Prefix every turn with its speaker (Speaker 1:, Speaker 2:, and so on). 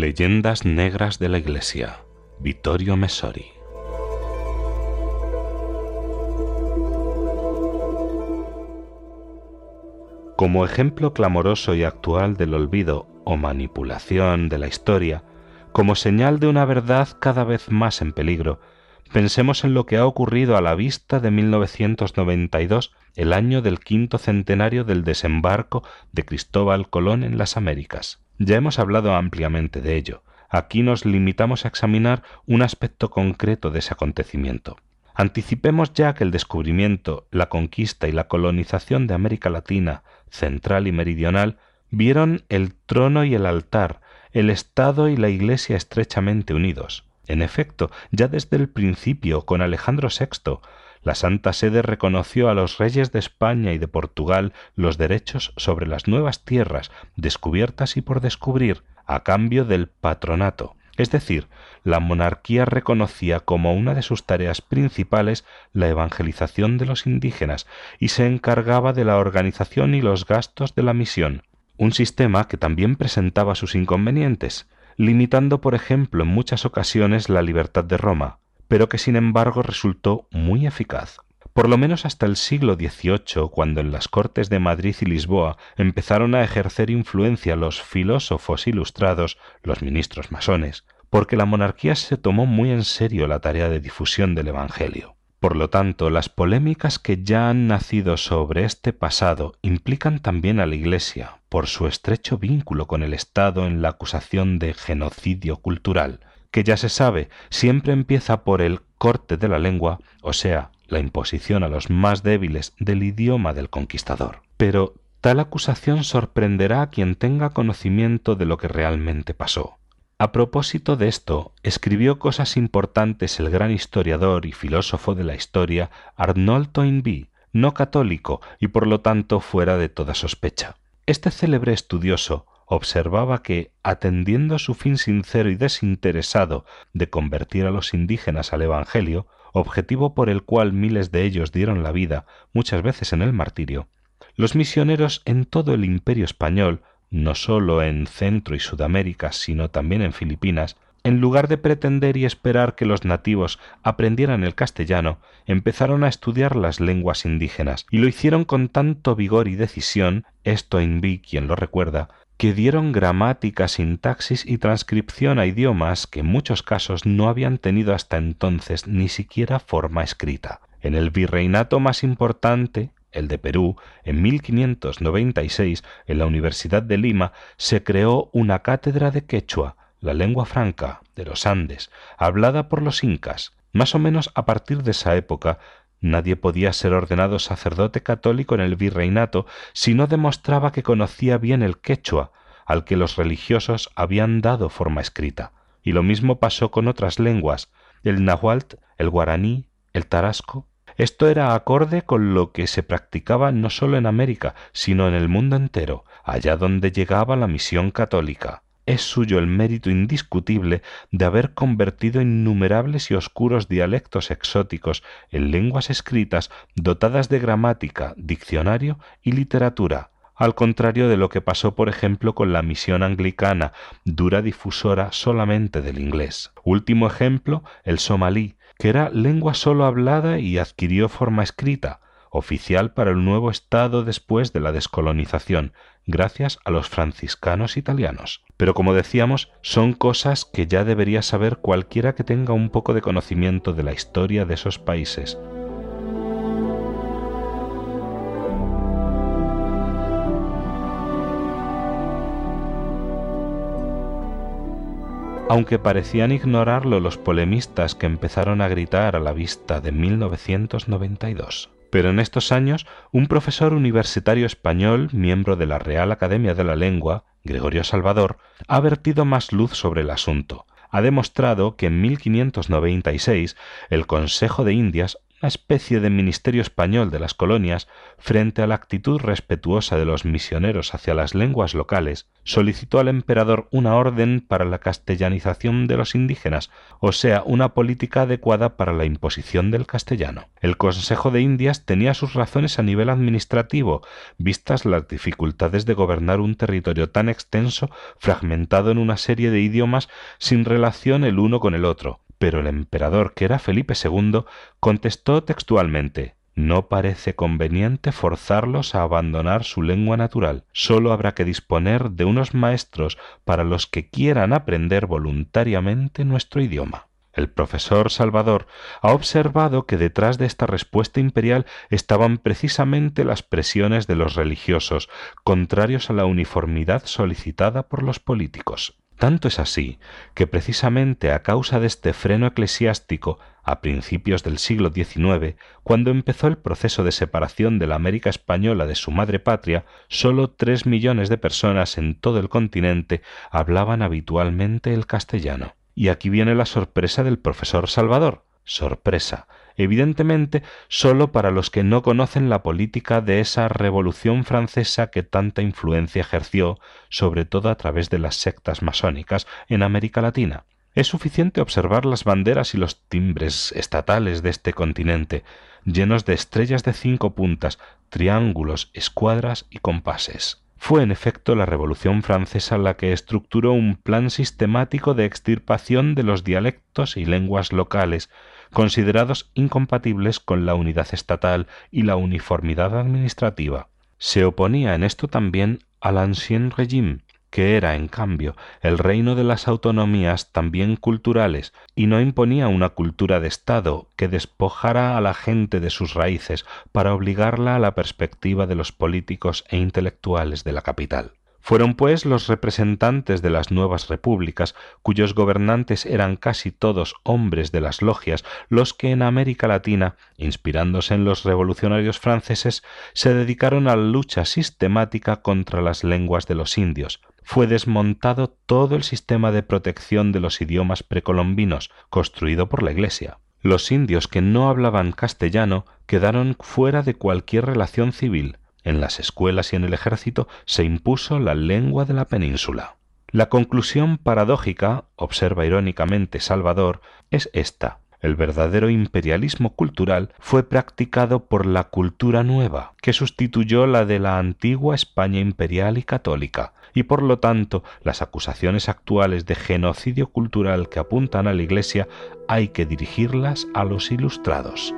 Speaker 1: Leyendas Negras de la Iglesia, Vittorio Messori. Como ejemplo clamoroso y actual del olvido o manipulación de la historia, como señal de una verdad cada vez más en peligro, pensemos en lo que ha ocurrido a la vista de 1992, el año del quinto centenario del desembarco de Cristóbal Colón en las Américas. Ya hemos hablado ampliamente de ello. Aquí nos limitamos a examinar un aspecto concreto de ese acontecimiento. Anticipemos ya que el descubrimiento, la conquista y la colonización de América Latina, central y meridional, vieron el trono y el altar, el Estado y la Iglesia estrechamente unidos. En efecto, ya desde el principio, con Alejandro VI, la Santa Sede reconoció a los reyes de España y de Portugal los derechos sobre las nuevas tierras descubiertas y por descubrir a cambio del patronato, es decir, la monarquía reconocía como una de sus tareas principales la evangelización de los indígenas y se encargaba de la organización y los gastos de la misión, un sistema que también presentaba sus inconvenientes, limitando, por ejemplo, en muchas ocasiones la libertad de Roma, pero que sin embargo resultó muy eficaz. Por lo menos hasta el siglo XVIII, cuando en las Cortes de Madrid y Lisboa empezaron a ejercer influencia los filósofos ilustrados, los ministros masones, porque la monarquía se tomó muy en serio la tarea de difusión del Evangelio. Por lo tanto, las polémicas que ya han nacido sobre este pasado implican también a la Iglesia, por su estrecho vínculo con el Estado en la acusación de genocidio cultural, que ya se sabe, siempre empieza por el corte de la lengua, o sea, la imposición a los más débiles del idioma del conquistador. Pero tal acusación sorprenderá a quien tenga conocimiento de lo que realmente pasó. A propósito de esto, escribió cosas importantes el gran historiador y filósofo de la historia Arnold Toynbee, no católico y por lo tanto fuera de toda sospecha. Este célebre estudioso observaba que, atendiendo a su fin sincero y desinteresado de convertir a los indígenas al Evangelio, objetivo por el cual miles de ellos dieron la vida, muchas veces en el martirio, los misioneros en todo el imperio español, no sólo en Centro y Sudamérica, sino también en Filipinas, en lugar de pretender y esperar que los nativos aprendieran el castellano, empezaron a estudiar las lenguas indígenas, y lo hicieron con tanto vigor y decisión, esto vi quien lo recuerda, que dieron gramática, sintaxis y transcripción a idiomas que en muchos casos no habían tenido hasta entonces ni siquiera forma escrita. En el virreinato más importante, el de Perú, en 1596, en la Universidad de Lima, se creó una cátedra de quechua, la lengua franca de los Andes, hablada por los incas. Más o menos a partir de esa época Nadie podía ser ordenado sacerdote católico en el virreinato si no demostraba que conocía bien el quechua, al que los religiosos habían dado forma escrita. Y lo mismo pasó con otras lenguas, el náhuatl, el guaraní, el tarasco. Esto era acorde con lo que se practicaba no solo en América, sino en el mundo entero, allá donde llegaba la misión católica es suyo el mérito indiscutible de haber convertido innumerables y oscuros dialectos exóticos en lenguas escritas dotadas de gramática, diccionario y literatura, al contrario de lo que pasó por ejemplo con la misión anglicana, dura difusora solamente del inglés. Último ejemplo, el somalí, que era lengua solo hablada y adquirió forma escrita, oficial para el nuevo Estado después de la descolonización, gracias a los franciscanos italianos. Pero como decíamos, son cosas que ya debería saber cualquiera que tenga un poco de conocimiento de la historia de esos países. Aunque parecían ignorarlo los polemistas que empezaron a gritar a la vista de 1992. Pero en estos años, un profesor universitario español, miembro de la Real Academia de la Lengua, Gregorio Salvador, ha vertido más luz sobre el asunto. Ha demostrado que en 1596 el Consejo de Indias especie de ministerio español de las colonias, frente a la actitud respetuosa de los misioneros hacia las lenguas locales, solicitó al emperador una orden para la castellanización de los indígenas, o sea, una política adecuada para la imposición del castellano. El Consejo de Indias tenía sus razones a nivel administrativo, vistas las dificultades de gobernar un territorio tan extenso, fragmentado en una serie de idiomas sin relación el uno con el otro, pero el emperador, que era Felipe II, contestó textualmente no parece conveniente forzarlos a abandonar su lengua natural. Sólo habrá que disponer de unos maestros para los que quieran aprender voluntariamente nuestro idioma. El profesor Salvador ha observado que detrás de esta respuesta imperial estaban precisamente las presiones de los religiosos, contrarios a la uniformidad solicitada por los políticos. Tanto es así que precisamente a causa de este freno eclesiástico, a principios del siglo XIX, cuando empezó el proceso de separación de la América española de su madre patria, sólo tres millones de personas en todo el continente hablaban habitualmente el castellano. Y aquí viene la sorpresa del profesor Salvador. Sorpresa, evidentemente sólo para los que no conocen la política de esa revolución francesa que tanta influencia ejerció, sobre todo a través de las sectas masónicas, en América Latina. Es suficiente observar las banderas y los timbres estatales de este continente, llenos de estrellas de cinco puntas, triángulos, escuadras y compases. Fue en efecto la Revolución francesa la que estructuró un plan sistemático de extirpación de los dialectos y lenguas locales, considerados incompatibles con la unidad estatal y la uniformidad administrativa. Se oponía en esto también al Ancien Régime, que era, en cambio, el reino de las autonomías también culturales, y no imponía una cultura de Estado que despojara a la gente de sus raíces para obligarla a la perspectiva de los políticos e intelectuales de la capital. Fueron, pues, los representantes de las nuevas repúblicas, cuyos gobernantes eran casi todos hombres de las logias, los que en América Latina, inspirándose en los revolucionarios franceses, se dedicaron a la lucha sistemática contra las lenguas de los indios. Fue desmontado todo el sistema de protección de los idiomas precolombinos, construido por la Iglesia. Los indios que no hablaban castellano quedaron fuera de cualquier relación civil, en las escuelas y en el ejército se impuso la lengua de la península. La conclusión paradójica, observa irónicamente Salvador, es esta. El verdadero imperialismo cultural fue practicado por la cultura nueva, que sustituyó la de la antigua España imperial y católica, y por lo tanto las acusaciones actuales de genocidio cultural que apuntan a la Iglesia hay que dirigirlas a los ilustrados.